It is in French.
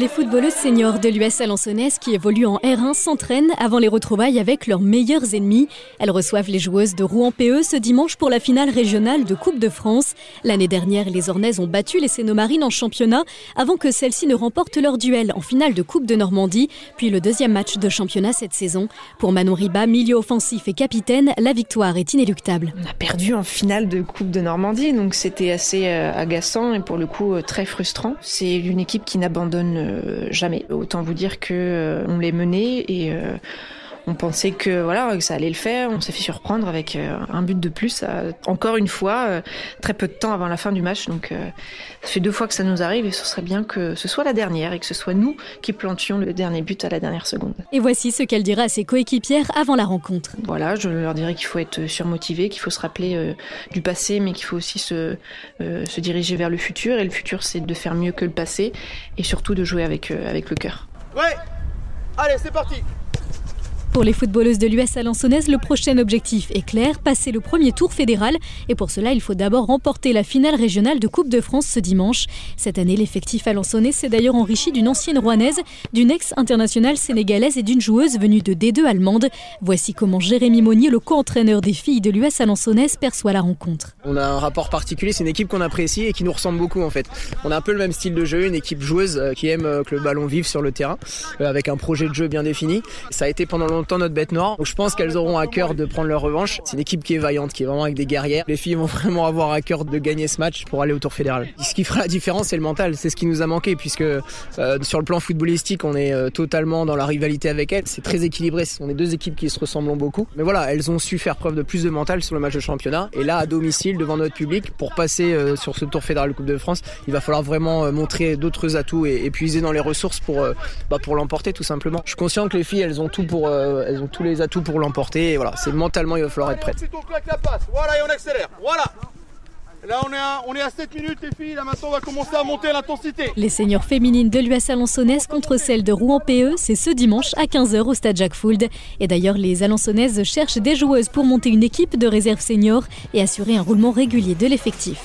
Les footballeuses seniors de l'US Alençonnaise qui évoluent en R1 s'entraînent avant les retrouvailles avec leurs meilleurs ennemis. Elles reçoivent les joueuses de Rouen PE ce dimanche pour la finale régionale de Coupe de France. L'année dernière, les Ornaises ont battu les Sénomarines en championnat avant que celles-ci ne remportent leur duel en finale de Coupe de Normandie, puis le deuxième match de championnat cette saison. Pour Manon Riba, milieu offensif et capitaine, la victoire est inéluctable. On a perdu en finale de Coupe de Normandie, donc c'était assez euh, agaçant et pour le coup euh, très frustrant. C'est une équipe qui n'abandonne euh, jamais. Autant vous dire que euh, on les menait et euh, on pensait que voilà que ça allait le faire. On s'est fait surprendre avec un but de plus. encore une fois, très peu de temps avant la fin du match. Donc, ça fait deux fois que ça nous arrive et ce serait bien que ce soit la dernière et que ce soit nous qui plantions le dernier but à la dernière seconde. Et voici ce qu'elle dira à ses coéquipières avant la rencontre. Voilà, je leur dirais qu'il faut être surmotivé, qu'il faut se rappeler du passé, mais qu'il faut aussi se, se diriger vers le futur. Et le futur, c'est de faire mieux que le passé et surtout de jouer avec, avec le cœur. Ouais Allez, c'est parti pour les footballeuses de l'US Alençonnaise, le prochain objectif est clair, passer le premier tour fédéral. Et pour cela, il faut d'abord remporter la finale régionale de Coupe de France ce dimanche. Cette année, l'effectif alençonnais s'est d'ailleurs enrichi d'une ancienne rouanaise, d'une ex-internationale sénégalaise et d'une joueuse venue de D2 allemande. Voici comment Jérémy Monnier, le co-entraîneur des filles de l'US Alençonnaise, perçoit la rencontre. On a un rapport particulier, c'est une équipe qu'on apprécie et qui nous ressemble beaucoup en fait. On a un peu le même style de jeu, une équipe joueuse euh, qui aime euh, que le ballon vive sur le terrain, euh, avec un projet de jeu bien défini. Ça a été pendant longtemps longtemps notre bête noire. Donc je pense qu'elles auront à cœur de prendre leur revanche. C'est une équipe qui est vaillante, qui est vraiment avec des guerrières. Les filles vont vraiment avoir à cœur de gagner ce match pour aller au tour fédéral. Ce qui fera la différence, c'est le mental. C'est ce qui nous a manqué puisque euh, sur le plan footballistique, on est euh, totalement dans la rivalité avec elles. C'est très équilibré. Ce sont deux équipes qui se ressemblent beaucoup. Mais voilà, elles ont su faire preuve de plus de mental sur le match de championnat. Et là, à domicile, devant notre public, pour passer euh, sur ce tour fédéral Coupe de France, il va falloir vraiment montrer d'autres atouts et, puiser dans les ressources pour, bah, pour l'emporter tout simplement. Je suis conscient que les filles, elles ont tout pour, elles ont tous les atouts pour l'emporter. Et voilà, c'est mentalement, il va falloir être prêt. Voilà, et on accélère. Voilà. Là, on est, à, on est à 7 minutes, les filles. Là, maintenant, on va commencer à monter l'intensité. Les seniors féminines de l'US Alençonnaise contre celles de Rouen PE, c'est ce dimanche à 15h au stade Jacques Fould. Et d'ailleurs, les Alençonnaises cherchent des joueuses pour monter une équipe de réserve senior et assurer un roulement régulier de l'effectif.